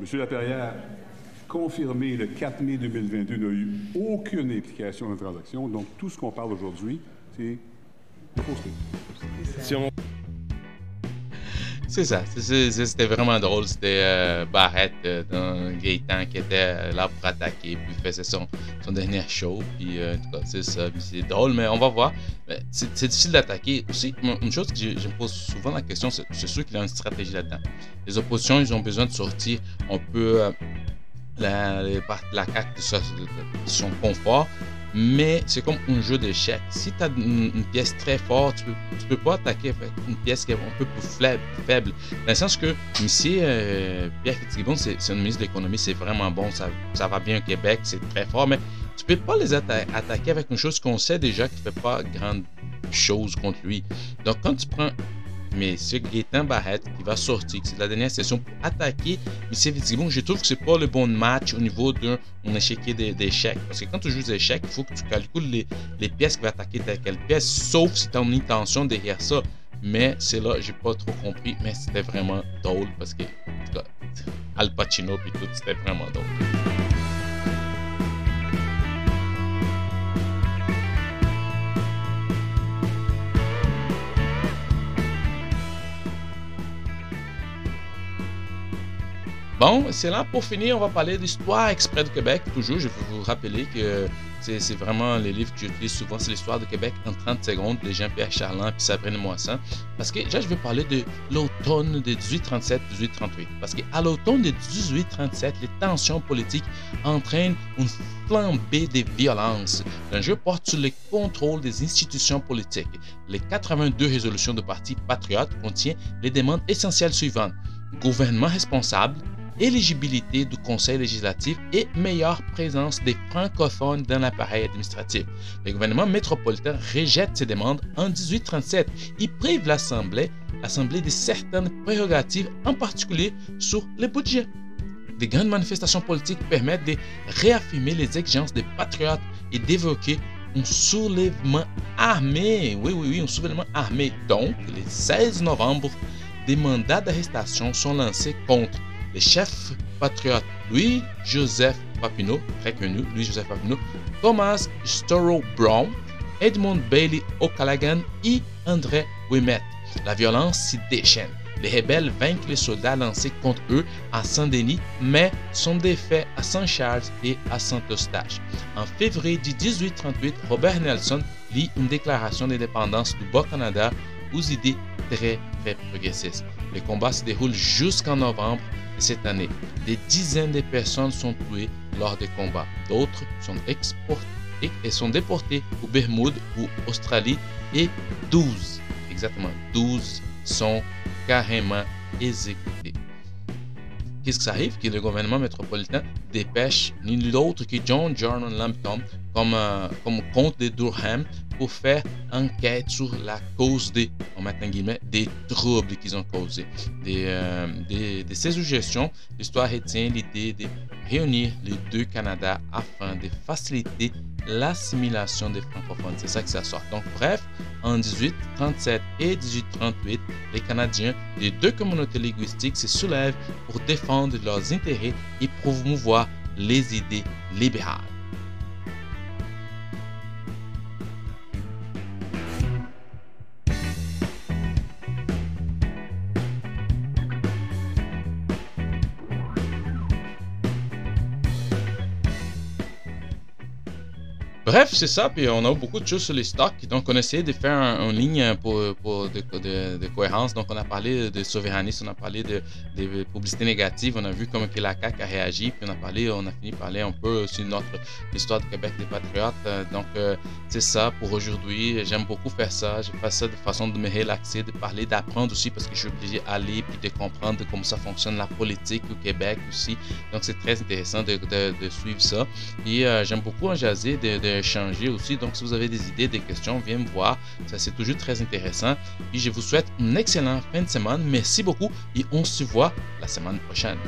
M. Lapayère, confirmé le 4 mai 2022, n'a eu aucune implication dans la transaction. Donc, tout ce qu'on parle aujourd'hui, c'est c'est ça. C'était vraiment drôle. C'était euh, Barrett euh, Gaëtan qui était euh, là pour attaquer. Puis il faisait son, dernier show. Puis en tout cas, c'est ça. c'est drôle, mais on va voir. C'est difficile d'attaquer. Aussi, une chose que je, me pose souvent la question, c'est sûr qu'il y a une stratégie là-dedans. Les oppositions, ils ont besoin de sortir un peu la, la, la CAQ de son confort mais c'est comme un jeu d'échecs. Si tu as une, pièce très forte, tu peux, peux pas attaquer avec une pièce qui est un peu plus faible. Dans le sens que, ici, euh, Pierre Fitzgibbon, c'est un ministre de l'économie, c'est vraiment bon, ça, ça va bien au Québec, c'est très fort, mais tu peux pas les attaquer avec une chose qu'on sait déjà qui fait pas grande chose contre lui. Donc, quand tu prends mais ce Gaétan Barrette qui va sortir, c'est la dernière session pour attaquer M. Fitzgibbon, je trouve que c'est pas le bon match au niveau d'un échiquier d'échecs. Parce que quand tu joues des échecs, il faut que tu calcules les, les pièces qui vont attaquer telle quelle pièce, sauf si tu as une intention derrière ça. Mais c'est là, j'ai pas trop compris, mais c'était vraiment drôle parce que, Al Pacino et tout, c'était vraiment drôle. Bon, c'est là pour finir, on va parler d'Histoire exprès de Québec. Toujours, je veux vous rappeler que c'est vraiment les livres que j'utilise souvent, c'est l'Histoire de Québec en 30 secondes de Jean-Pierre Charland puis Sabrine Moisson. Parce que là, je vais parler de l'automne de 1837-1838. Parce qu'à l'automne de 1837, les tensions politiques entraînent une flambée des violences. L'enjeu porte sur le contrôle des institutions politiques. Les 82 résolutions de parti patriote contiennent les demandes essentielles suivantes. Gouvernement responsable, éligibilité du Conseil législatif et meilleure présence des francophones dans l'appareil administratif. Le gouvernement métropolitain rejette ces demandes en 1837. Il prive l'Assemblée de certaines prérogatives, en particulier sur le budget. Des grandes manifestations politiques permettent de réaffirmer les exigences des patriotes et d'évoquer un soulèvement armé. Oui, oui, oui, un soulèvement armé. Donc, le 16 novembre, des mandats d'arrestation sont lancés contre les chefs patriotes Louis-Joseph Papineau, très connu, Louis-Joseph Papineau, Thomas Storrow Brown, Edmund Bailey O'Callaghan et André Wimet. La violence s'y déchaîne. Les rebelles vainquent les soldats lancés contre eux à Saint-Denis, mais sont défaits à Saint-Charles et à Saint-Eustache. En février 1838, Robert Nelson lit une déclaration d'indépendance du Bas-Canada aux idées très, très progressistes. Les combats se déroulent jusqu'en novembre cette année. Des dizaines de personnes sont tuées lors des combats. D'autres sont exportées et sont déportées aux Bermudes ou Australie et 12, exactement 12 sont carrément exécutés. Qu'est-ce que ça arrive? Que le gouvernement métropolitain dépêche ni l'autre que John Jordan Lampton comme, euh, comme comte de Durham pour faire enquête sur la cause des, guillemets, des troubles qu'ils ont causés. Euh, de ces suggestions, l'histoire retient l'idée de réunir les deux Canada afin de faciliter l'assimilation des francophones. C'est ça que ça sort. Donc, bref, en 1837 et 1838, les Canadiens des deux communautés linguistiques se soulèvent pour défendre leurs intérêts et promouvoir les idées libérales. Bref, c'est ça. Puis on a beaucoup de choses sur les stocks. Donc, on a essayé de faire une ligne pour, pour de, de, cohérence. Donc, on a parlé de souverainisme, on a parlé de, de publicité négative. On a vu comment que la CAQ a réagi. Puis on a parlé, on a fini par parler un peu sur notre histoire du Québec des Patriotes. Donc, euh, c'est ça pour aujourd'hui. J'aime beaucoup faire ça. Je fais ça de façon de me relaxer, de parler, d'apprendre aussi parce que je suis obligé d'aller puis de comprendre comment ça fonctionne la politique au Québec aussi. Donc, c'est très intéressant de, suivre ça. Et euh, j'aime beaucoup en jaser, de changer aussi. Donc, si vous avez des idées, des questions, viens me voir. Ça, c'est toujours très intéressant. Et je vous souhaite une excellente fin de semaine. Merci beaucoup et on se voit la semaine prochaine.